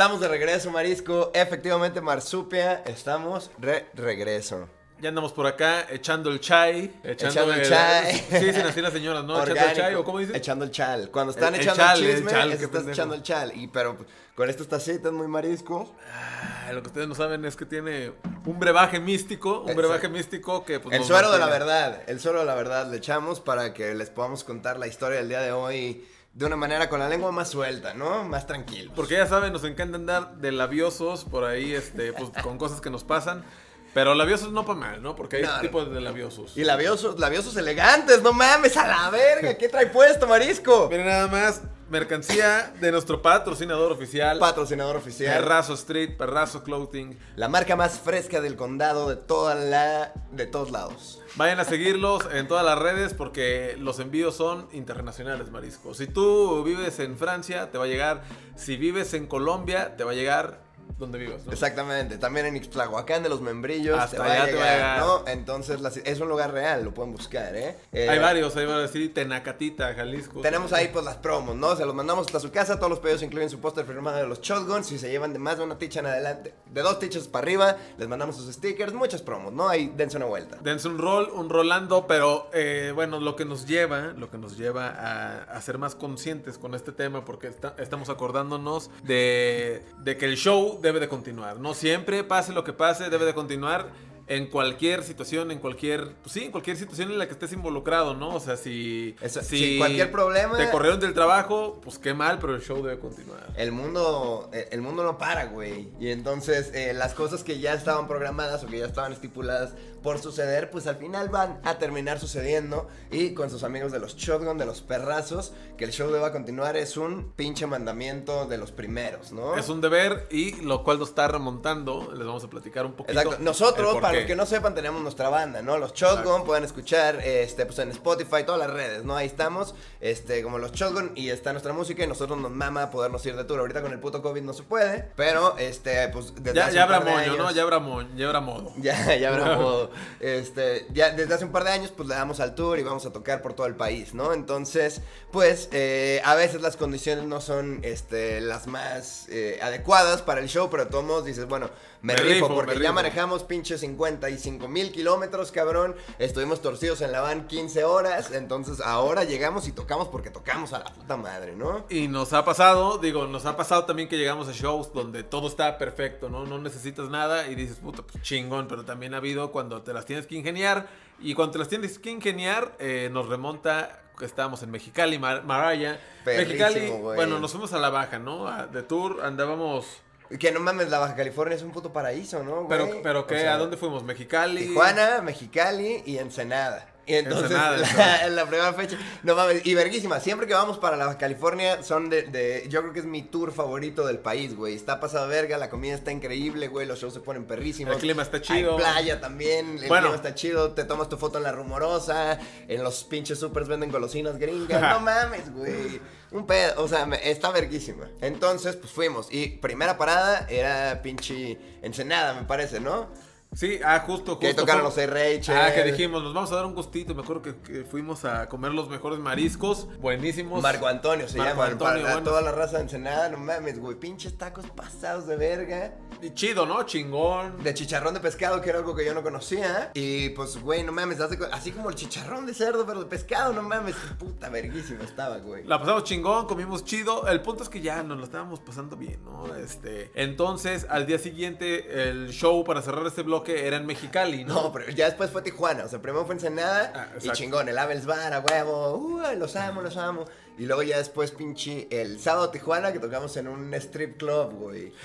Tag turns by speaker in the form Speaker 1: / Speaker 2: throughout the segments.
Speaker 1: Estamos de regreso, Marisco. Efectivamente, Marsupia, estamos de regreso.
Speaker 2: Ya andamos por acá echando el chai.
Speaker 1: Echando el chai.
Speaker 2: Sí, dicen así las señoras, ¿no? Echando el chai, ¿o cómo dicen?
Speaker 1: Echando el chal. Cuando están
Speaker 2: El- el
Speaker 1: echando
Speaker 2: chal,
Speaker 1: el
Speaker 2: el
Speaker 1: chisme,
Speaker 2: chal,
Speaker 1: estás
Speaker 2: pendejo.
Speaker 1: echando el chal. Y, pero con estas tacitas muy marisco.
Speaker 2: Ah, lo que ustedes no saben es que tiene un brebaje místico. Un
Speaker 1: Exacto.
Speaker 2: brebaje místico que. Pues,
Speaker 1: El suero de la verdad. El suero de la verdad le echamos para que les podamos contar la historia del día de hoy de una manera con la lengua más suelta, ¿no? Más tranquilo.
Speaker 2: Porque ya saben, nos encanta andar de labiosos por ahí, este, pues con cosas que nos pasan. Pero labiosos no para mal, ¿no? Porque hay
Speaker 1: No, no.
Speaker 2: tipos de labiosos.
Speaker 1: Y labiosos, labiosos elegantes, no mames, a la verga. ¿Qué trae puesto, marisco?
Speaker 2: Miren nada más, mercancía de nuestro patrocinador oficial.
Speaker 1: Patrocinador oficial.
Speaker 2: Perrazo Street, Perrazo Clothing.
Speaker 1: La marca más fresca del condado de toda la. de todos lados.
Speaker 2: Vayan a seguirlos en todas las redes porque los envíos son internacionales, Marisco. Si tú vives en Francia, te va a llegar. Si vives en Colombia, te va a llegar donde vivas, ¿no?
Speaker 1: Exactamente. También en Ixtlahuacán de los membrillos.
Speaker 2: Hasta
Speaker 1: te va
Speaker 2: allá
Speaker 1: a
Speaker 2: te
Speaker 1: llegar,
Speaker 2: va a llegar.
Speaker 1: ¿no? Entonces la- es un lugar real, lo pueden buscar, ¿eh? Eh,
Speaker 2: Hay varios, hay varios, sí, Tenacatita, Jalisco.
Speaker 1: Tenemos ahí pues las promos, ¿no? Se los mandamos hasta su casa, todos los pedidos incluyen su póster firmado de los shotguns, si se llevan de más de una ticha en adelante, de dos tichas para arriba, les mandamos sus stickers, muchas promos, ¿no? Ahí dense una vuelta.
Speaker 2: Dense un rol, un rolando, pero eh, bueno, lo que nos lleva, lo que nos lleva a, a ser más conscientes con este tema, porque está- estamos acordándonos de, de que el show debe de continuar, ¿no? Siempre, pase lo que pase, debe de continuar en cualquier situación, en cualquier, pues sí, en cualquier situación en la que estés involucrado, ¿no? O sea, si,
Speaker 1: Eso, si cualquier problema-
Speaker 2: te corrieron del trabajo, pues qué mal, pero el show debe continuar.
Speaker 1: El mundo, eh, el mundo no para, güey. Y entonces eh, las cosas que ya estaban programadas o que ya estaban estipuladas por suceder, pues al final van a terminar sucediendo. Y con sus amigos de los Shotgun, de los perrazos, que el show deba continuar es un pinche mandamiento de los primeros, ¿no?
Speaker 2: Es un deber y lo cual nos está remontando, les vamos a platicar un poquito.
Speaker 1: Exacto. Nosotros, para los que no sepan, tenemos nuestra banda, ¿no? Los Shotgun
Speaker 2: Exacto.
Speaker 1: pueden escuchar este, pues en Spotify, todas las redes, ¿no? Ahí estamos, este, como los Shotgun, y está nuestra música, y nosotros nos mama podernos ir de tour. Ahorita con el puto COVID no se puede, pero este, pues desde
Speaker 2: Ya, ya habrá moño, ¿no? Ya habrá moño, ya habrá modo.
Speaker 1: ya, ya habrá modo. Este, ya desde hace un par de años, pues le damos al tour y vamos a tocar por todo el país, ¿no? Entonces, pues, eh, a veces las condiciones no son este, las más eh, adecuadas para el show, pero todos modos dices, bueno, me,
Speaker 2: Me
Speaker 1: rifo, porque
Speaker 2: me
Speaker 1: ya
Speaker 2: rifo.
Speaker 1: manejamos pinche 55 mil kilómetros, cabrón. Estuvimos torcidos en la van 15 horas, entonces ahora llegamos y tocamos porque tocamos a la puta madre, ¿no?
Speaker 2: Y nos ha pasado, digo, nos ha pasado también que llegamos a shows donde todo está perfecto, ¿no? No necesitas nada y dices, puta, pues chingón, pero también ha habido cuando te las tienes que ingeniar y cuando te las tienes que ingeniar eh, nos remonta que estábamos en Mexicali, Mar- Maraya.
Speaker 1: Perrísimo,
Speaker 2: Mexicali, bueno, nos fuimos a la baja, ¿no? A- de tour andábamos...
Speaker 1: Que no mames, la Baja California es un puto paraíso, ¿no?
Speaker 2: Pero,
Speaker 1: güey?
Speaker 2: pero ¿qué?
Speaker 1: sea,
Speaker 2: ¿A dónde fuimos? Mexicali.
Speaker 1: Tijuana, Mexicali y Ensenada. Y entonces,
Speaker 2: Ensenada,
Speaker 1: la, en la primera fecha, no mames, y verguísima, siempre que vamos para la Baja California son de, de- yo creo que es mi tour favorito del país, güey, está pasado de verga, la comida está increíble, güey, los shows se ponen perrísimos.
Speaker 2: El clima está chido.
Speaker 1: Hay playa también, el
Speaker 2: Bueno.
Speaker 1: clima está chido, te tomas tu foto en la rumorosa, en los pinches supers venden golosinas gringas, no mames, güey. Un pedo, o sea, está verguísima. Entonces, pues fuimos. Y primera parada era pinche Ensenada, me parece, ¿no?
Speaker 2: Sí, ah, justo, justo.
Speaker 1: Que tocaron los Rachel.
Speaker 2: Ah, que dijimos, nos vamos a dar un gustito. Me acuerdo que, que fuimos a comer los mejores mariscos. Buenísimos.
Speaker 1: Marco Antonio se
Speaker 2: Marco
Speaker 1: llama.
Speaker 2: Antonio,
Speaker 1: para
Speaker 2: bueno.
Speaker 1: toda la raza de Ensenada, no mames, güey. Pinches tacos pasados de verga.
Speaker 2: Y chido, ¿no? Chingón.
Speaker 1: De chicharrón de pescado, que era algo que yo no conocía. Y pues, güey, no mames, así como el chicharrón de cerdo, pero de pescado, no mames. Puta verguísimo estaba, güey.
Speaker 2: La pasamos chingón, comimos chido. El punto es que ya nos lo estábamos pasando bien, ¿no? Este, entonces, al día siguiente, el show para cerrar este bloque era en Mexicali, ¿no?
Speaker 1: No, pero ya después fue Tijuana. O sea, primero fue Ensenada
Speaker 2: Ah,
Speaker 1: y chingón, el Abel's Bar, a huevo. Uh, los amo, los amo. Y luego ya después, pinche, el sábado Tijuana que tocamos en un strip club, güey.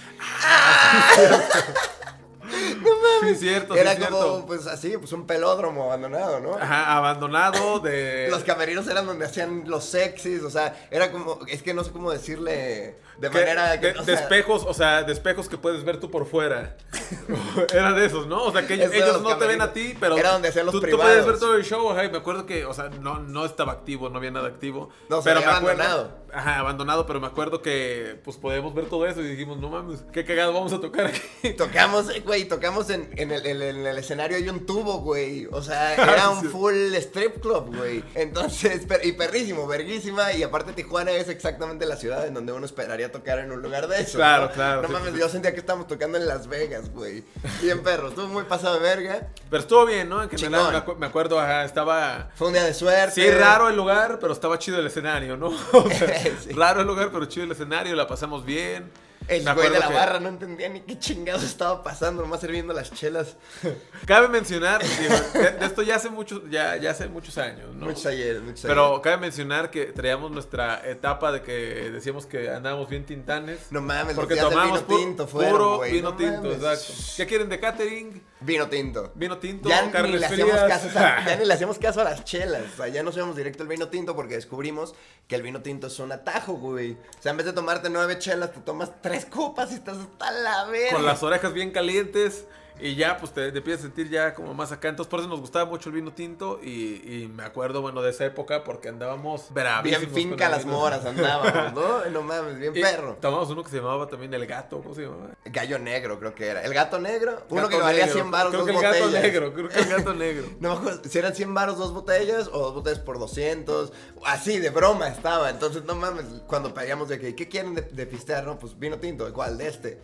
Speaker 2: Sí, es cierto, sí,
Speaker 1: Era
Speaker 2: es
Speaker 1: como,
Speaker 2: cierto.
Speaker 1: pues así, pues un pelódromo abandonado, ¿no?
Speaker 2: Ajá, abandonado de.
Speaker 1: Los camerinos eran donde hacían los sexys, o sea, era como, es que no sé cómo decirle de
Speaker 2: que-
Speaker 1: manera que...
Speaker 2: de,
Speaker 1: o
Speaker 2: de
Speaker 1: sea,
Speaker 2: espejos, o sea, de espejos que puedes ver tú por fuera. Era de esos, ¿no? O sea, que ellos
Speaker 1: los
Speaker 2: no te ven a ti, pero.
Speaker 1: Era donde hacían los
Speaker 2: tú, tú
Speaker 1: privados.
Speaker 2: puedes ver todo el show, ajá, y me acuerdo que, o sea, no, no estaba activo, no había nada activo.
Speaker 1: No, se
Speaker 2: pero
Speaker 1: había
Speaker 2: me acuerdo.
Speaker 1: abandonado.
Speaker 2: Ajá, abandonado, pero me acuerdo que, pues podíamos ver todo eso y dijimos, no mames, qué cagado vamos a tocar aquí.
Speaker 1: Tocamos, güey, tocamos en, en el, en el- en el escenario hay un tubo, güey. O sea, era un full strip club, güey. Entonces, per- y perrísimo, verguísima. Y aparte Tijuana es exactamente la ciudad en donde uno esperaría tocar en un lugar de eso.
Speaker 2: Claro,
Speaker 1: ¿no?
Speaker 2: claro,
Speaker 1: No
Speaker 2: sí,
Speaker 1: mames,
Speaker 2: sí.
Speaker 1: yo sentía que estábamos tocando en Las Vegas, güey. Bien perro, estuvo muy pasado de verga.
Speaker 2: Pero estuvo bien, ¿no? En general, me, acu- me acuerdo, ajá, estaba.
Speaker 1: Fue un día de suerte.
Speaker 2: Sí, raro el lugar, pero estaba chido el escenario, ¿no? O sea,
Speaker 1: Sí.
Speaker 2: Raro el lugar, pero chido el escenario, la pasamos bien.
Speaker 1: El
Speaker 2: Me
Speaker 1: güey de la
Speaker 2: que-
Speaker 1: barra no entendía ni qué chingados estaba pasando, nomás sirviendo las chelas.
Speaker 2: Cabe mencionar, digo, de, esto ya hace muchos, ya, ya hace muchos años, ¿no?
Speaker 1: Muchos ayer, muchos
Speaker 2: Pero cabe mencionar que traíamos nuestra etapa de que decíamos que andábamos bien tintanes.
Speaker 1: No mames,
Speaker 2: porque tomamos
Speaker 1: vino tinto fueron,
Speaker 2: puro vino
Speaker 1: no
Speaker 2: tinto, exacto. ¿Qué quieren de catering?
Speaker 1: Vino tinto.
Speaker 2: Vino tinto,
Speaker 1: Ya ni,
Speaker 2: carnes
Speaker 1: le hacíamos
Speaker 2: frías.
Speaker 1: caso, a- ya ni le hacíamos caso a las chelas. O sea, ya nos íbamos directo al vino tinto porque descubrimos que el vino tinto es un atajo, güey. O sea, en vez de tomarte nueve chelas, te tomas tres copas y estás hasta la verga.
Speaker 2: con las orejas bien calientes y ya pues te, te empiezas a sentir ya como más acá. Entonces por eso nos gustaba mucho el vino tinto y, y me acuerdo, bueno, de esa época porque andábamos bravísimos.
Speaker 1: Bien finca las moras andábamos, ¿no? No mames, bien
Speaker 2: Y
Speaker 1: perro.
Speaker 2: Tomamos uno que se llamaba también el gato, ¿cómo se llamaba?
Speaker 1: Gallo negro, creo que era. El gato negro, uno
Speaker 2: Gato
Speaker 1: que valía
Speaker 2: negro.
Speaker 1: 100 baros,
Speaker 2: Creo
Speaker 1: dos
Speaker 2: que el gato
Speaker 1: botellas.
Speaker 2: negro, creo que el gato negro.
Speaker 1: No me acuerdo si eran 100 baros dos botellas o dos botellas por 200. Así, de broma estaba. Entonces, no mames, cuando pedíamos de que, ¿qué quieren de, de pistear? No, pues vino tinto, ¿de cuál? De este.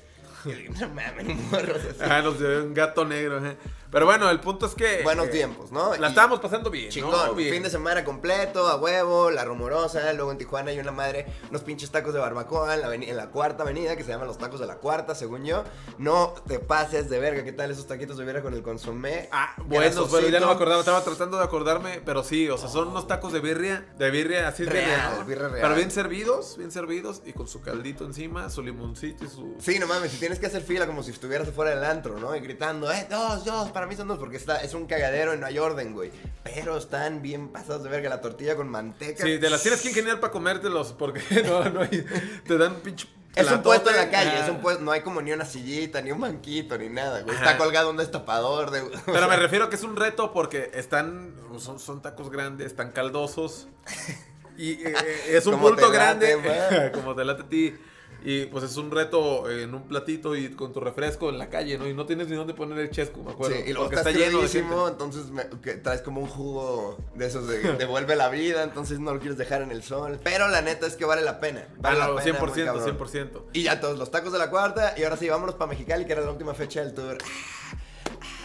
Speaker 1: No mames.
Speaker 2: Ajá, nos dio un gato negro. ajá. Pero bueno, el punto es que.
Speaker 1: Buenos
Speaker 2: eh,
Speaker 1: tiempos, ¿no?
Speaker 2: La
Speaker 1: Y-
Speaker 2: estábamos pasando bien.
Speaker 1: Chingón,
Speaker 2: ¿no? Bien.
Speaker 1: fin de semana completo, a huevo, la rumorosa, luego en Tijuana hay una madre, unos pinches tacos de barbacoa en la, en la cuarta avenida que se llaman los tacos de la cuarta, según yo. No te pases de verga, ¿qué tal esos taquitos de hubiera con el consomé?
Speaker 2: Ah, bueno, bueno, ya no me acordaba, estaba tratando de acordarme, pero sí, o sea, son unos tacos de birria, de birria así de
Speaker 1: Real, birria real.
Speaker 2: Pero bien servidos, bien servidos y con su caldito encima, su limoncito y su
Speaker 1: Sí, no mames, tienes que hacer fila como si estuvieras fuera del antro, ¿no? Y gritando, eh, dos, dos, para mí son dos, porque está, es un cagadero y no hay orden, güey. Pero están bien pasados de verga, la tortilla con manteca.
Speaker 2: Sí, te las tienes que ingeniar para comértelos porque no, no hay, te dan pinche
Speaker 1: Es un puesto en la calle,
Speaker 2: Ah.
Speaker 1: es un puesto, no hay como ni una sillita, ni un banquito, ni nada, güey. Está colgado un destapador de...
Speaker 2: Pero me refiero que es un reto porque están, son, son tacos grandes, están caldosos. Y eh, es un bulto grande, como te late a ti. Y pues es un reto en un platito y con tu refresco en la calle, ¿no? Y no tienes ni dónde poner el chesco, me acuerdo.
Speaker 1: Sí, y luego
Speaker 2: porque
Speaker 1: estás
Speaker 2: está lleno de
Speaker 1: crudísimo,
Speaker 2: gente.
Speaker 1: entonces me- que traes como un jugo de esos de devuelve la vida, entonces no lo quieres dejar en el sol. Pero la neta es que vale la pena.
Speaker 2: Ah,
Speaker 1: Vale
Speaker 2: no,
Speaker 1: la pena, muy
Speaker 2: 100%,
Speaker 1: cabrón.
Speaker 2: 100%.
Speaker 1: Y ya todos los tacos de la cuarta, y ahora sí, vámonos para Mexicali, que era la última fecha del tour.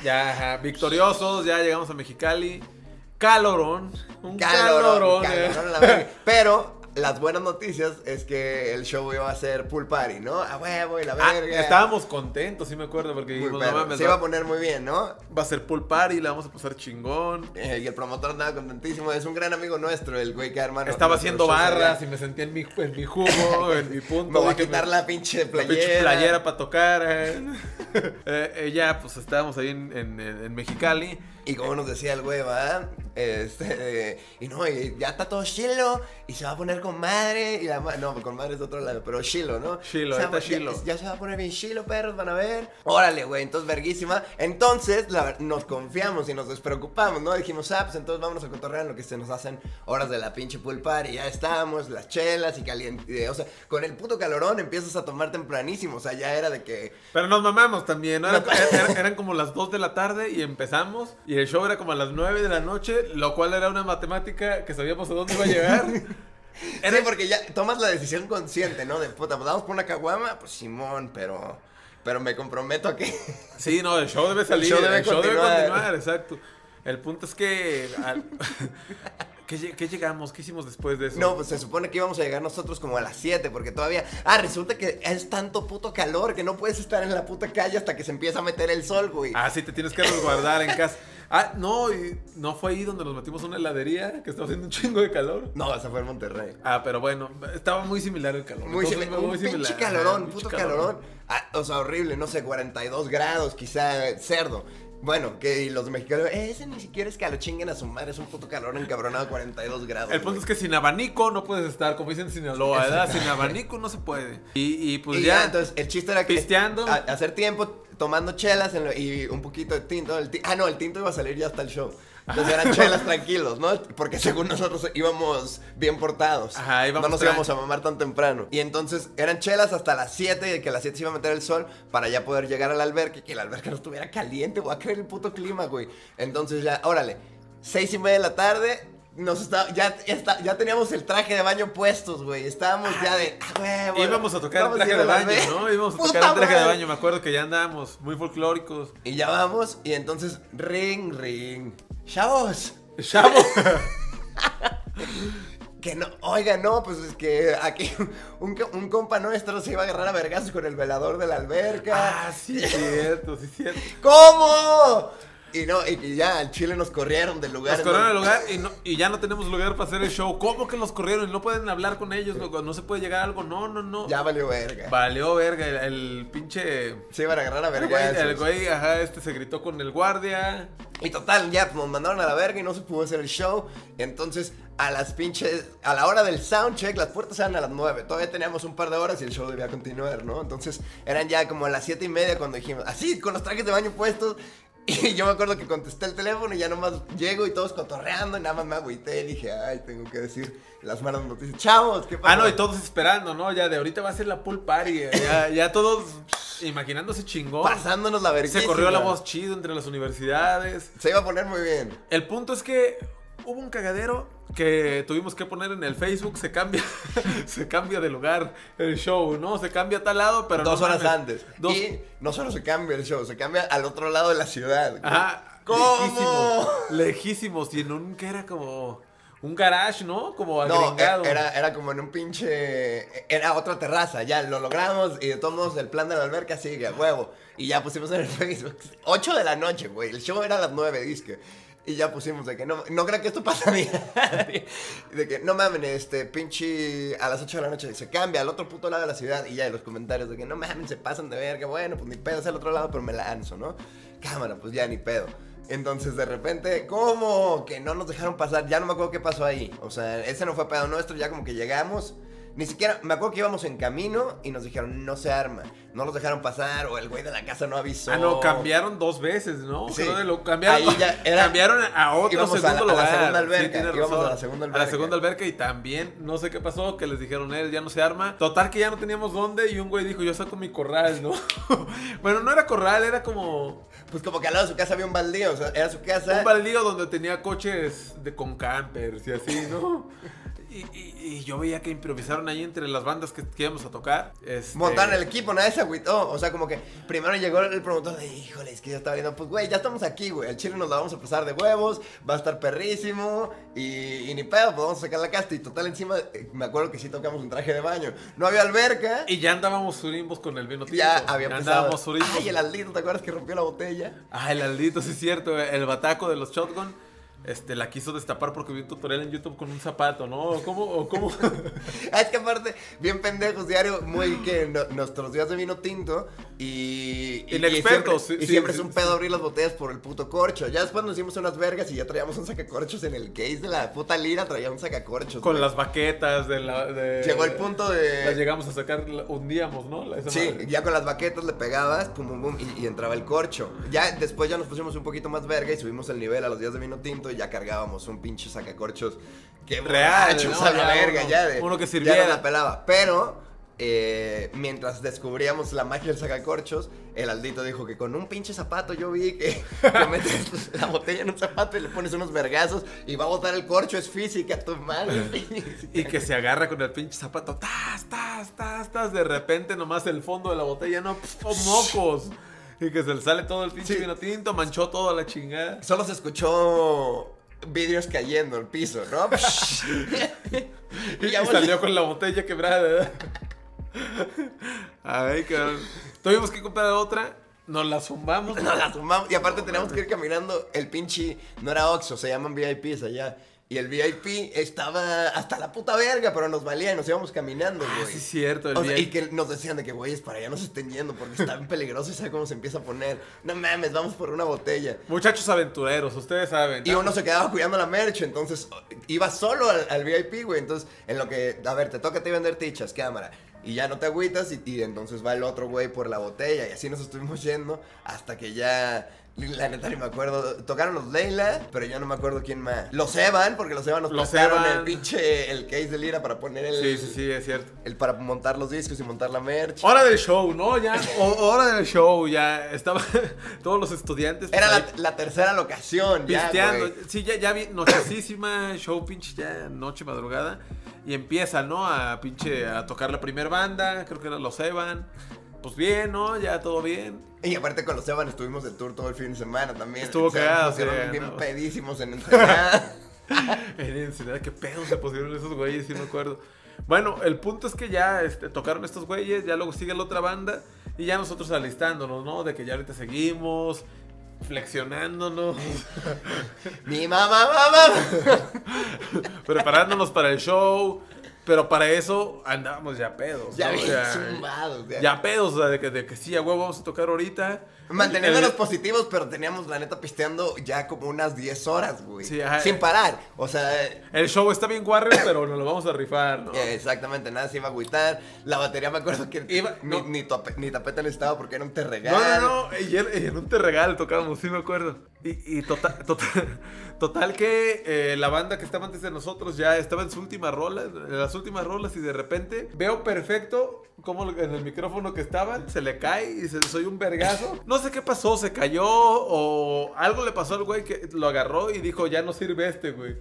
Speaker 2: Ya, ajá, victoriosos, ya llegamos a Mexicali. Calorón. Un
Speaker 1: Calorón,
Speaker 2: calorón. eh.
Speaker 1: calorón a la. Pero las buenas noticias es que el show iba a ser pool party, ¿no? A huevo y la
Speaker 2: Ah,
Speaker 1: verga.
Speaker 2: estábamos contentos, sí me acuerdo, porque
Speaker 1: Muy
Speaker 2: dijimos, no
Speaker 1: perro.
Speaker 2: mames,
Speaker 1: Se iba a poner muy bien, ¿no?
Speaker 2: va a ser pool party, la vamos a pasar chingón.
Speaker 1: Eh, y el promotor andaba contentísimo. Es un gran amigo nuestro, el güey que hermano.
Speaker 2: Estaba haciendo barras y me sentía en mi, en mi jugo, en mi punto.
Speaker 1: Me voy a quitar la pinche
Speaker 2: la
Speaker 1: playera.
Speaker 2: pinche playera para tocar. eh. Eh, eh, ya, pues estábamos ahí en, en- en Mexicali.
Speaker 1: Y como nos decía el güey, ¿va? Este, y no, y ya está todo chilo, y se va a poner con madre, y la ma- no, con madre es de otro lado, pero chilo, ¿no?
Speaker 2: Chilo,
Speaker 1: O sea,
Speaker 2: está chilo.
Speaker 1: Ya, se va a poner bien chilo, perros, van a ver. Órale, güey, entonces verguísima. Entonces, la nos confiamos y nos despreocupamos, ¿no? Dijimos, ah, pues entonces vámonos a cotorrear en lo que se nos hacen horas de la pinche pool party. Ya estamos, las chelas y caliente. O sea, con el puto calorón empiezas a tomar tempranísimo, o sea, ya era de que...
Speaker 2: Pero nos mamamos también, ¿no? Eran, como las 2 de la tarde y empezamos. Y el show era como a las 9 de la noche, lo cual era una matemática que sabíamos a dónde iba a llegar.
Speaker 1: Sí, porque ya tomas la decisión consciente, ¿no? De puta, pues vamos por una caguama, pues Simón, pero. Pero me comprometo a que.
Speaker 2: Sí, no, el show debe salir.
Speaker 1: show debe
Speaker 2: el show debe
Speaker 1: continuar.
Speaker 2: continuar, exacto. El punto es que. al- ¿Qué, qué llegamos? ¿Qué hicimos después de eso?
Speaker 1: No, pues se supone que íbamos a llegar nosotros como a las 7, porque todavía. Ah, resulta que es tanto puto calor que no puedes estar en la puta calle hasta que se empieza a meter el sol, güey.
Speaker 2: Ah, sí, te tienes que resguardar en casa. Ah, no, y no fue ahí donde nos metimos a una heladería que estaba haciendo un chingo de calor.
Speaker 1: No, esa fue en Monterrey.
Speaker 2: Ah, pero bueno, estaba muy similar el calor.
Speaker 1: Muy,
Speaker 2: Entonces,
Speaker 1: simi- un
Speaker 2: muy
Speaker 1: pinche
Speaker 2: similar.
Speaker 1: calorón,
Speaker 2: Ajá,
Speaker 1: puto calorón. Ah, o sea, horrible, no sé, 42 grados, quizá, cerdo. Bueno, que y los mexicanos, "Eh, ese ni siquiera es que lo chinguen a su madre, es un puto calor encabronado a 42 grados.
Speaker 2: El punto es que sin abanico no puedes estar, como dicen en Sinaloa, ¿verdad? Sin abanico no se puede. Y, y pues
Speaker 1: y
Speaker 2: ya,
Speaker 1: ya, entonces el chiste era que
Speaker 2: pisteando.
Speaker 1: a- hacer tiempo tomando chelas en lo- y un poquito de tinto. el ti- ah, no, el tinto iba a salir ya hasta el show. Entonces eran chelas tranquilos, ¿no? Porque según nosotros íbamos bien portados.
Speaker 2: Ajá, íbamos
Speaker 1: no nos íbamos a mamar tan temprano. Y entonces eran chelas hasta las 7, que a las 7 se iba a meter el sol para ya poder llegar al albergue, que el albergue no estuviera caliente, voy a creer el puto clima, güey. Entonces ya, órale, 6 y media de la tarde, nos está, ya, ya, está- ya teníamos el traje de baño puestos, güey. Estábamos ya de, ah, güey,
Speaker 2: íbamos a tocar el traje de baño. ¿no? Íbamos a
Speaker 1: ¡Puta
Speaker 2: tocar el traje de baño, me acuerdo que ya andábamos muy folclóricos.
Speaker 1: Y ya vamos, y entonces, ring, ring. Chavos,
Speaker 2: Chavo.
Speaker 1: que no, oiga, no, pues es que aquí un compa nuestro se iba a agarrar a vergazos con el velador de la alberca.
Speaker 2: ah, sí, cierto, sí, cierto.
Speaker 1: ¿Cómo? Y no, y ya al Chile nos corrieron del lugar.
Speaker 2: Nos corrieron el
Speaker 1: donde-
Speaker 2: lugar y, no, y ya no tenemos lugar para hacer el show. ¿Cómo que los corrieron? Y no pueden hablar con ellos, loco, no se puede llegar a algo. No, no, no.
Speaker 1: Ya valió verga.
Speaker 2: Valió verga, el, el pinche...
Speaker 1: Se iban a agarrar a
Speaker 2: El güey,
Speaker 1: vergazos.
Speaker 2: el güey, ajá, este se gritó con el guardia.
Speaker 1: Y total, ya nos mandaron a la verga y no se pudo hacer el show. Entonces, a las pinches. A la hora del soundcheck, las puertas eran a las 9. Todavía teníamos un par de horas y el show debía continuar, ¿no? Entonces, eran ya como a las 7 y media cuando dijimos, así, con los trajes de baño puestos. Y yo me acuerdo que contesté el teléfono y ya nomás llego y todos cotorreando y nada más me agüité y dije, ay, tengo que decir las malas noticias. Chavos, ¿qué pasa?
Speaker 2: Ah, no, y todos esperando, ¿no? Ya de ahorita va a ser la pool party. Ya, ya todos imaginándose chingón.
Speaker 1: Pasándonos la vergüenza.
Speaker 2: Se corrió la voz chido entre las universidades.
Speaker 1: Se iba a poner muy bien.
Speaker 2: El punto es que hubo un cagadero que tuvimos que poner en el Facebook. Se cambia, se cambia de lugar el show, ¿no? Se cambia a tal lado, pero
Speaker 1: Dos
Speaker 2: no
Speaker 1: horas
Speaker 2: mames.
Speaker 1: antes.
Speaker 2: Dos-
Speaker 1: Y no solo se cambia el show, se cambia al otro lado de la ciudad.
Speaker 2: Ajá.
Speaker 1: ¿Cómo?
Speaker 2: Lejísimos. Lejísimos. Y en un que era como. Un garage, ¿no? Como
Speaker 1: No,
Speaker 2: agringado.
Speaker 1: era, era como en un pinche. Era otra terraza, ya lo logramos y de todos modos el plan de la alberca sigue, a huevo. Y ya pusimos en el Facebook. 8 de la noche, güey. El show era a las 9, disque. Y ya pusimos de que no, no creo que esto pasaría. de que no mamen, este pinche a las 8 de la noche se cambia al otro puto lado de la ciudad. Y ya en los comentarios de que no mamen, se pasan de verga. Bueno, pues ni pedo, es al otro lado, pero me lanzo, ¿no? Cámara, pues ya ni pedo. Entonces de repente, ¿cómo? Que no nos dejaron pasar. Ya no me acuerdo qué pasó ahí. O sea, ese no fue pedo nuestro. Ya como que llegamos. Ni siquiera, me acuerdo que íbamos en camino y nos dijeron, no se arma. No nos dejaron pasar o el güey de la casa no avisó.
Speaker 2: Ah, no, cambiaron dos veces, ¿no?
Speaker 1: Sí.
Speaker 2: Creo que lo cambiaron,
Speaker 1: Ahí ya era-
Speaker 2: cambiaron a otro
Speaker 1: íbamos a la-
Speaker 2: segundo
Speaker 1: a la
Speaker 2: lugar.
Speaker 1: segunda alberca,
Speaker 2: tienes
Speaker 1: íbamos
Speaker 2: razón.
Speaker 1: a la segunda
Speaker 2: A la
Speaker 1: alberca.
Speaker 2: segunda alberca y también, no sé qué pasó, que les dijeron, él ya no se arma. Total que ya no teníamos dónde y un güey dijo, yo saco mi corral, ¿no? bueno, no era corral, era como
Speaker 1: Pues como que al lado de su casa había un baldío. O sea, era su casa.
Speaker 2: un baldío donde tenía coches de con campers y así, ¿no? Y, y- y yo veía que improvisaron ahí entre las bandas que, que íbamos a tocar. Este,
Speaker 1: Montaron el equipo, nadie se agüitó. O sea, como que primero llegó el promotor de, híjole, es que ya estaba viendo, pues, güey, ya estamos aquí, güey. El chile nos la vamos a pasar de huevos, va a estar perrísimo. Y, y ni pedo, pues vamos a sacar la casta. Y total, encima, eh, me acuerdo que sí tocamos un traje de baño. No había alberca.
Speaker 2: Y ya andábamos surimbos con el vino tinto.
Speaker 1: ya había
Speaker 2: Ya andábamos surimbos.
Speaker 1: Ay, el Aldito, ¿te acuerdas que rompió la botella?
Speaker 2: Ah, el Aldito, sí es cierto. El bataco de los shotgun. Este, la quiso destapar porque vi un tutorial en YouTube con un zapato, ¿no? ¿O ¿Cómo? ¿O cómo?
Speaker 1: Es que aparte, bien pendejos, diario, muy que no- nuestros días de vino tinto y. y-
Speaker 2: Inexpertos,
Speaker 1: Y siempre,
Speaker 2: sí,
Speaker 1: y siempre
Speaker 2: sí,
Speaker 1: es un
Speaker 2: sí.
Speaker 1: pedo abrir las botellas por el puto corcho. Ya después nos hicimos unas vergas y ya traíamos un sacacorchos en el case de la puta lira, traía un sacacorchos.
Speaker 2: con
Speaker 1: güey.
Speaker 2: las baquetas de la. de-
Speaker 1: Llegó el punto
Speaker 2: Las
Speaker 1: de.
Speaker 2: llegamos a sacar, hundíamos, ¿no? La-
Speaker 1: Sí,
Speaker 2: madre.
Speaker 1: ya con las baquetas le pegabas, pum, pum, pum, y, y entraba el corcho. Ya después ya nos pusimos un poquito más verga y subimos el nivel a los días de vino tinto ya cargábamos un pinche sacacorchos que
Speaker 2: Real, ¿no? Ya
Speaker 1: verga,
Speaker 2: uno-
Speaker 1: ya de.
Speaker 2: uno que
Speaker 1: Ya
Speaker 2: sirviera.
Speaker 1: no la pelaba. Pero. eh, mientras descubríamos la magia del sacacorchos, el Aldito dijo que con un pinche zapato yo vi que, que metes la botella en un zapato y le pones unos vergazos y va a botar el corcho, es física, tu madre.
Speaker 2: Y que se agarra con el pinche zapato. ¡Tas, tas, tas, tas! De repente nomás el fondo de la botella, no, pf, oh, mocos. Y que se le sale todo el pinche
Speaker 1: Sí.
Speaker 2: vino tinto, manchó toda la chingada.
Speaker 1: Solo se escuchó vidrios cayendo al piso, ¿no?
Speaker 2: Y, y salió con la botella quebrada. Ay, cabrón. Tuvimos que comprar otra. Nos la zumbamos.
Speaker 1: Nos la sumamos. Y aparte teníamos que ir caminando. El pinche. No era Oxxo, se llaman VIPs allá. Y el VIP estaba hasta la puta verga, pero nos valía y nos íbamos caminando,
Speaker 2: Ah,
Speaker 1: güey.
Speaker 2: sí, cierto. El
Speaker 1: O sea, y que nos decían de que, güeyes, para allá no se estén yendo porque está bien peligroso y sabe cómo se empieza a poner. No mames, vamos por una botella.
Speaker 2: Muchachos aventureros, ustedes saben.
Speaker 1: Y uno se quedaba cuidando la merch, entonces iba solo al, al VIP, güey. Entonces, en lo que, a ver, te toca a ti vender tichas, cámara. Y ya no te agüitas y, y entonces va el otro güey por la botella. Y así nos estuvimos yendo hasta que ya... La neta ni me acuerdo. Tocaron los Leila, pero yo no me acuerdo quién más. Los Evan, porque los Evan nos
Speaker 2: Los Evan.
Speaker 1: el pinche el case de lira para poner el,
Speaker 2: Sí, sí, sí, es cierto.
Speaker 1: el para montar los discos y montar la merch.
Speaker 2: Hora del show, ¿no? Ya, o- hora del show, ya estaba todos los estudiantes. pues,
Speaker 1: Era
Speaker 2: ahí
Speaker 1: la, la tercera locación, ya,
Speaker 2: pisteando.
Speaker 1: güey.
Speaker 2: sí, ya, ya vi, nochecísima, show pinche ya, noche, madrugada. Y empieza, ¿no? A pinche, a tocar la primera banda, creo que era los Evan. Pues bien, ¿no? Ya todo bien.
Speaker 1: Y aparte con los Evan estuvimos de tour todo el fin de semana también.
Speaker 2: Estuvo cagado, sí,
Speaker 1: bien
Speaker 2: ¿no?
Speaker 1: pedísimos en Ensenada.
Speaker 2: En Ensenada, qué pedo se pusieron esos güeyes, sí me acuerdo. Bueno, el punto es que ya este, tocaron estos güeyes, ya luego sigue la otra banda y ya nosotros alistándonos, ¿no? De que ya ahorita seguimos, flexionándonos,
Speaker 1: Mi mamá, mamá.
Speaker 2: preparándonos para el show. Pero para eso andábamos ya pedos.
Speaker 1: Ya
Speaker 2: ¿no? O
Speaker 1: bien
Speaker 2: sea,
Speaker 1: zumbados. Ya.
Speaker 2: Ya pedos, o sea, de que, de que sí, a huevo vamos a tocar ahorita.
Speaker 1: Manteniéndonos positivos, pero teníamos la neta pisteando ya como unas 10 horas, güey.
Speaker 2: Sí, ajá.
Speaker 1: Sin parar. O sea,
Speaker 2: El show está bien guarre, pero nos lo vamos a rifar, ¿no?
Speaker 1: exactamente, nada se iba a agüitar. La batería me acuerdo que
Speaker 2: Iba-
Speaker 1: ni,
Speaker 2: no.
Speaker 1: ni, tope- ni tapete necesitaba porque era un terregal.
Speaker 2: No, no, no, y en, un terregal tocábamos, sí me acuerdo. Y, y total, total, total que eh, la banda que estaba antes de nosotros ya estaba en su última rola, en las últimas rolas, y de repente veo perfecto como en el micrófono que estaban se le cae y se soy un vergazo. No sé qué pasó, se cayó o algo le pasó al güey que lo agarró y dijo, ya no sirve este, güey.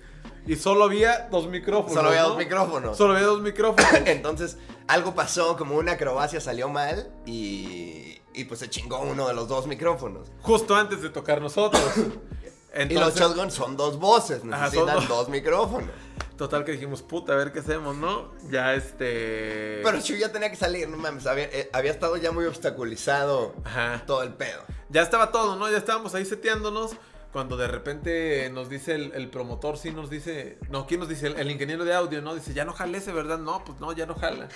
Speaker 2: Y solo había dos micrófonos.
Speaker 1: Solo había
Speaker 2: ¿no?
Speaker 1: dos micrófonos.
Speaker 2: Solo había dos micrófonos.
Speaker 1: Entonces, algo pasó, como una acrobacia salió mal y, y pues se chingó uno de los dos micrófonos.
Speaker 2: justo antes de tocar nosotros.
Speaker 1: y los shotguns son dos voces,
Speaker 2: Ajá,
Speaker 1: necesitan
Speaker 2: son dos.
Speaker 1: dos micrófonos.
Speaker 2: Total que dijimos, puta, a ver qué hacemos, ¿no? Ya este.
Speaker 1: Pero Chu ya tenía que salir, no mames, había, eh, había estado ya muy obstaculizado
Speaker 2: Ajá.
Speaker 1: todo el pedo.
Speaker 2: Ya estaba todo, ¿no? Ya estábamos ahí seteándonos. Cuando de repente nos dice el, el promotor, sí nos dice. No, ¿quién nos dice? El, el ingeniero de audio, ¿no? Dice, ya no jale ese, ¿verdad? No, pues no, ya no jala.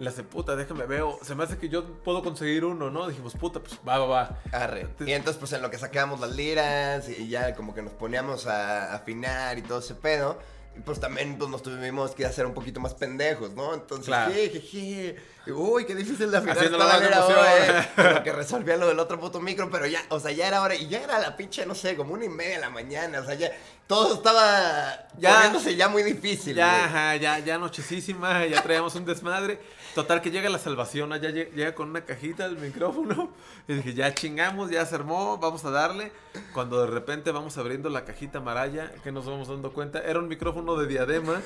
Speaker 2: Le hace puta, déjame veo. Se me hace que yo puedo conseguir uno, ¿no? Dijimos, puta, pues va, va, va.
Speaker 1: Arre. Y entonces, pues en lo que sacábamos las liras y ya como que nos poníamos a afinar y todo ese pedo. Y pues también pues, nos tuvimos que hacer un poquito más pendejos, ¿no? Entonces,
Speaker 2: Claro.
Speaker 1: Uy, qué difícil
Speaker 2: Haciendo la emoción.
Speaker 1: hoy. Como que resolvía lo del otro puto micro, pero ya, o sea, ya era hora. Y ya era la pinche, no sé, como una y media de la mañana. O sea, ya todo estaba
Speaker 2: Ya.
Speaker 1: poniéndose ya muy difícil.
Speaker 2: Ya, ajá, ya, ya nochecísima, ya traíamos un desmadre. Total que llega la salvación, allá llega, llega con una cajita el micrófono. Y dije, ya chingamos, ya se armó, vamos a darle. Cuando de repente vamos abriendo la cajita maraya, que nos vamos dando cuenta, era un micrófono de diadema.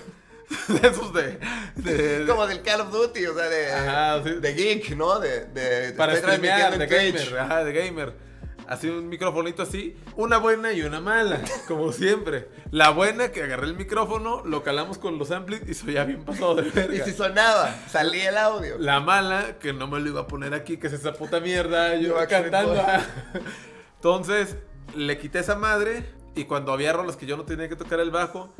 Speaker 2: De esos de. de- de-
Speaker 1: Como del Call of Duty, o sea, de,
Speaker 2: Ajá, sí.
Speaker 1: de geek, ¿no? De, de
Speaker 2: para streamear, de
Speaker 1: Twitch.
Speaker 2: gamer, ajá, de gamer. Así un microfonito así, una buena y una mala, como siempre. La buena que agarré el micrófono, lo calamos con los amplis y soy bien pasado de
Speaker 1: Y
Speaker 2: verga.
Speaker 1: si sonaba, salía el audio.
Speaker 2: La mala, que no me lo iba a poner aquí, que es esa puta mierda, yo
Speaker 1: Yo
Speaker 2: cantando. Entonces, le quité esa madre y cuando había rolas que yo no tenía que tocar el bajo,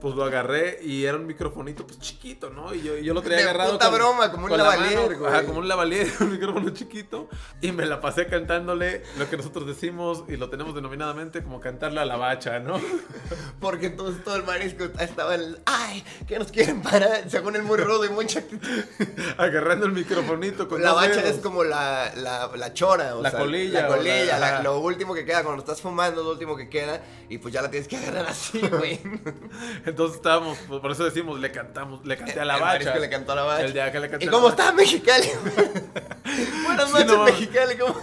Speaker 2: pues lo agarré y era un microfonito pues chiquito, ¿no? Y yo, yo lo tenía agarrado
Speaker 1: puta broma, como un
Speaker 2: con la
Speaker 1: lavalier, güey.
Speaker 2: Ajá, como un lavalier, un micrófono chiquito. Y me la pasé cantándole lo que nosotros decimos y lo tenemos denominadamente como cantarle a la bacha, ¿no?
Speaker 1: Porque entonces todo el marisco estaba en el. ¡Ay! ¿Qué nos quieren parar? Según el muy rudo y mucha.
Speaker 2: Agarrando el microfonito con
Speaker 1: La bacha
Speaker 2: dedos.
Speaker 1: es como la, la, la chora, o
Speaker 2: La
Speaker 1: sea,
Speaker 2: colilla,
Speaker 1: La colilla,
Speaker 2: la-
Speaker 1: la- lo último que queda cuando estás fumando, lo último que queda. Y pues ya la tienes que agarrar así, güey.
Speaker 2: Entonces estábamos, por eso decimos, le cantamos, le canté a la
Speaker 1: El
Speaker 2: bacha.
Speaker 1: marisco le cantó a la bacha.
Speaker 2: El de acá le canté
Speaker 1: ¿Y cómo está Mexicali? Buenas
Speaker 2: Sí,
Speaker 1: noches,
Speaker 2: no mames.
Speaker 1: Mexicali. ¿cómo?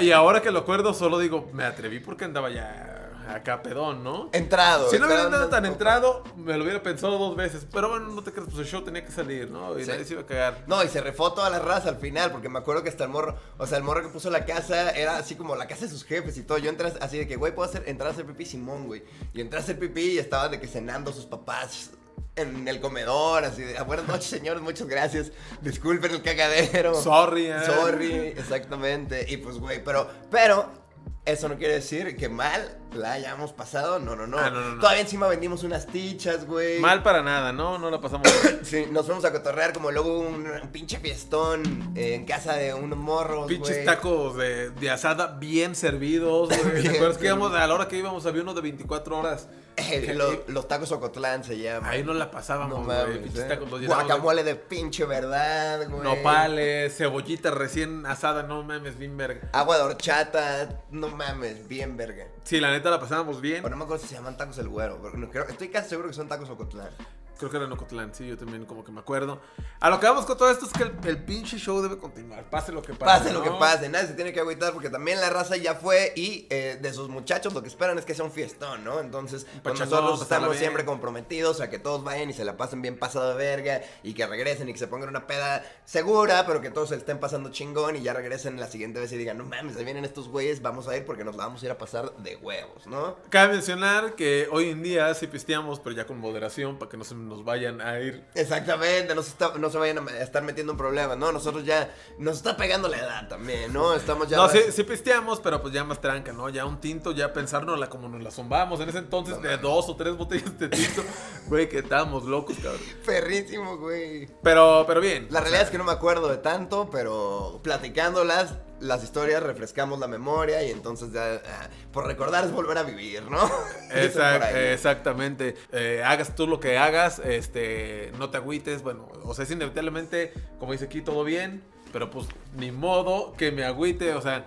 Speaker 2: Y ahora que lo acuerdo, solo digo, me atreví porque andaba ya acá pedón, ¿no?
Speaker 1: Entrado.
Speaker 2: Si no hubiera andado
Speaker 1: entrado
Speaker 2: tan entrado, me lo hubiera pensado dos veces. Pero bueno, no te creas, pues el show tenía que salir, ¿no? Y
Speaker 1: Sí.
Speaker 2: nadie se iba a cagar.
Speaker 1: No, y se refó toda la raza al final, porque me acuerdo que hasta el morro, o sea, el morro que puso la casa era así como la casa de sus jefes y todo. Yo entré así de que, güey, puedo hacer, entrar a hacer pipí Simón, güey. Y entré a hacer pipí y estaban de que cenando sus papás en el comedor, así de, "Ah, buenas noches, señores, muchas gracias. Disculpen el cagadero.
Speaker 2: Sorry, eh.
Speaker 1: Sorry, exactamente. Y pues, güey, pero, pero, Eso no quiere decir que mal la hayamos pasado. No, no, no.
Speaker 2: Ah, no, no, no.
Speaker 1: Todavía encima vendimos unas tichas, güey.
Speaker 2: Mal para nada, ¿no? No la pasamos bien.
Speaker 1: Sí, nos fuimos a cotorrear como luego un, un pinche fiestón eh, en casa de unos morros,
Speaker 2: Pinches
Speaker 1: güey.
Speaker 2: tacos de, de asada bien servidos, güey. ¿Te acuerdas que íbamos, a la hora que íbamos había uno de 24 horas?
Speaker 1: Eh, lo- los tacos Ocotlán se llaman.
Speaker 2: Ahí no la
Speaker 1: No
Speaker 2: pasábamos, güey.
Speaker 1: mames,
Speaker 2: Pinches
Speaker 1: eh.
Speaker 2: tacos los llenábamos de
Speaker 1: Guacamole de pinche verdad, güey.
Speaker 2: Nopales, cebollita recién asada, no mames, bien verga.
Speaker 1: Agua de horchata, no mames, bien verga.
Speaker 2: Sí, la neta la pasábamos bien.
Speaker 1: O no me acuerdo si se llaman tacos el güero. pero no creo- estoy casi seguro que son tacos Ocotlán.
Speaker 2: Creo que era en Ocotlán, sí, yo también como que me acuerdo. A lo que vamos con todo esto es que el, el pinche show debe continuar, pase lo que pase.
Speaker 1: Pase lo que pase, nadie se tiene que agüitar porque también la raza ya fue y eh, de sus muchachos lo que esperan es que sea un fiestón, ¿no? Entonces, pues nosotros estamos siempre comprometidos a que todos vayan y se la pasen bien pasado de verga y que regresen y que se pongan una peda segura, pero que todos se estén pasando chingón y ya regresen la siguiente vez y digan, no mames, ahí vienen estos güeyes, vamos a ir porque nos la vamos a ir a pasar de huevos, ¿no?
Speaker 2: Cabe mencionar que hoy en día sí pisteamos, pero ya con moderación, para que no se nos vayan a ir.
Speaker 1: Exactamente, no se, está- no se vayan a estar metiendo en problemas, ¿no? Nosotros ya nos está pegando la edad también, ¿no? Estamos ya...
Speaker 2: No, sí, sí pisteamos, pero pues ya más tranca, ¿no? Ya un tinto, ya pensárnosla como nos la zumbamos. En ese entonces, de dos o tres botellas de tinto, güey, que estábamos locos, cabrón.
Speaker 1: Perrísimo, güey.
Speaker 2: Pero, pero bien.
Speaker 1: La realidad
Speaker 2: sea,
Speaker 1: es que no me acuerdo de tanto, pero platicándolas, las historias, refrescamos la memoria y entonces ya, ah, por recordar es volver a vivir, ¿no?
Speaker 2: Exact- exactamente. Eh, hagas tú lo que hagas, este, no te agüites. Bueno, o sea, es inevitablemente, como dice aquí, todo bien, pero pues ni modo que me agüite, o sea.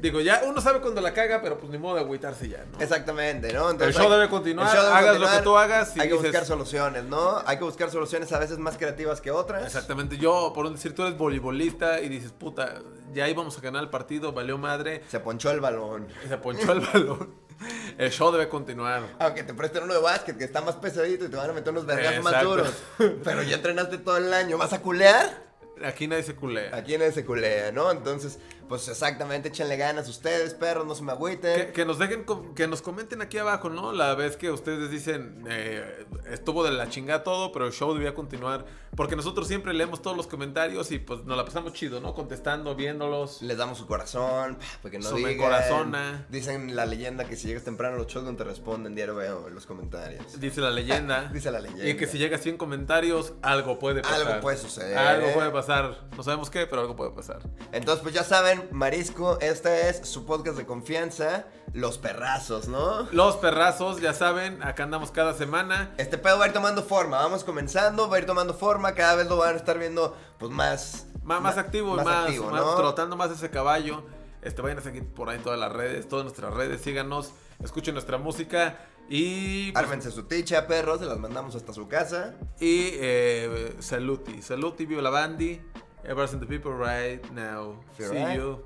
Speaker 2: Digo, ya uno sabe cuando la caga, pero pues ni modo de agüitarse ya, ¿no?
Speaker 1: Exactamente, ¿no?
Speaker 2: El show debe continuar, hagas lo que tú hagas y
Speaker 1: hay que
Speaker 2: dices-
Speaker 1: buscar soluciones, ¿no? Hay que buscar soluciones a veces más creativas que otras.
Speaker 2: Exactamente, yo, por un decir, tú eres voleibolista y dices, puta, ya íbamos a ganar el partido, valió madre,
Speaker 1: Se ponchó el balón.
Speaker 2: se ponchó el balón. El show debe continuar.
Speaker 1: Aunque te presten uno de básquet que está más pesadito y te van a meter unos vergazos más duros. Pero ya entrenaste todo el año. ¿Vas a culear?
Speaker 2: Aquí nadie se culea.
Speaker 1: Aquí nadie se culea, ¿no? Entonces, pues exactamente, échenle ganas ustedes, perros, no se me agüiten.
Speaker 2: Que, que nos dejen, que nos comenten aquí abajo, ¿no? La vez que ustedes dicen, eh, estuvo de la chingada todo, pero el show debía continuar. Porque nosotros siempre leemos todos los comentarios y pues nos la pasamos chido, ¿no? Contestando, viéndolos.
Speaker 1: Les damos su corazón, porque no
Speaker 2: Su me
Speaker 1: digan.
Speaker 2: corazona.
Speaker 1: Dicen la leyenda que si llegas temprano los shows no te responden, diario veo en los comentarios.
Speaker 2: Dice la leyenda.
Speaker 1: Dice la leyenda.
Speaker 2: Y que si llega a 100 comentarios, algo puede pasar.
Speaker 1: Algo puede suceder,
Speaker 2: Algo
Speaker 1: ¿eh?
Speaker 2: puede pasar. No sabemos qué, pero algo puede pasar.
Speaker 1: Entonces, pues ya saben, Marisco, este es su podcast de confianza, Los Perrazos, ¿no?
Speaker 2: Los perrazos, ya saben, acá andamos cada semana.
Speaker 1: Este pedo va a ir tomando forma, vamos comenzando, va a ir tomando forma, cada vez lo van a estar viendo, pues más...
Speaker 2: Más, más activo más,
Speaker 1: activo,
Speaker 2: más
Speaker 1: ¿no?
Speaker 2: trotando más ese caballo. Este, vayan a seguir por ahí en todas las redes, todas nuestras redes, síganos, escuchen nuestra música y pues,
Speaker 1: Ármense su ticha, perros, se las mandamos hasta su casa.
Speaker 2: y eh, saluti, saluti, viva la bandi. Everything the people right now.
Speaker 1: Feel
Speaker 2: See
Speaker 1: right.
Speaker 2: you.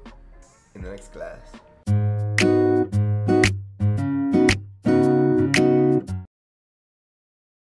Speaker 1: In the next class.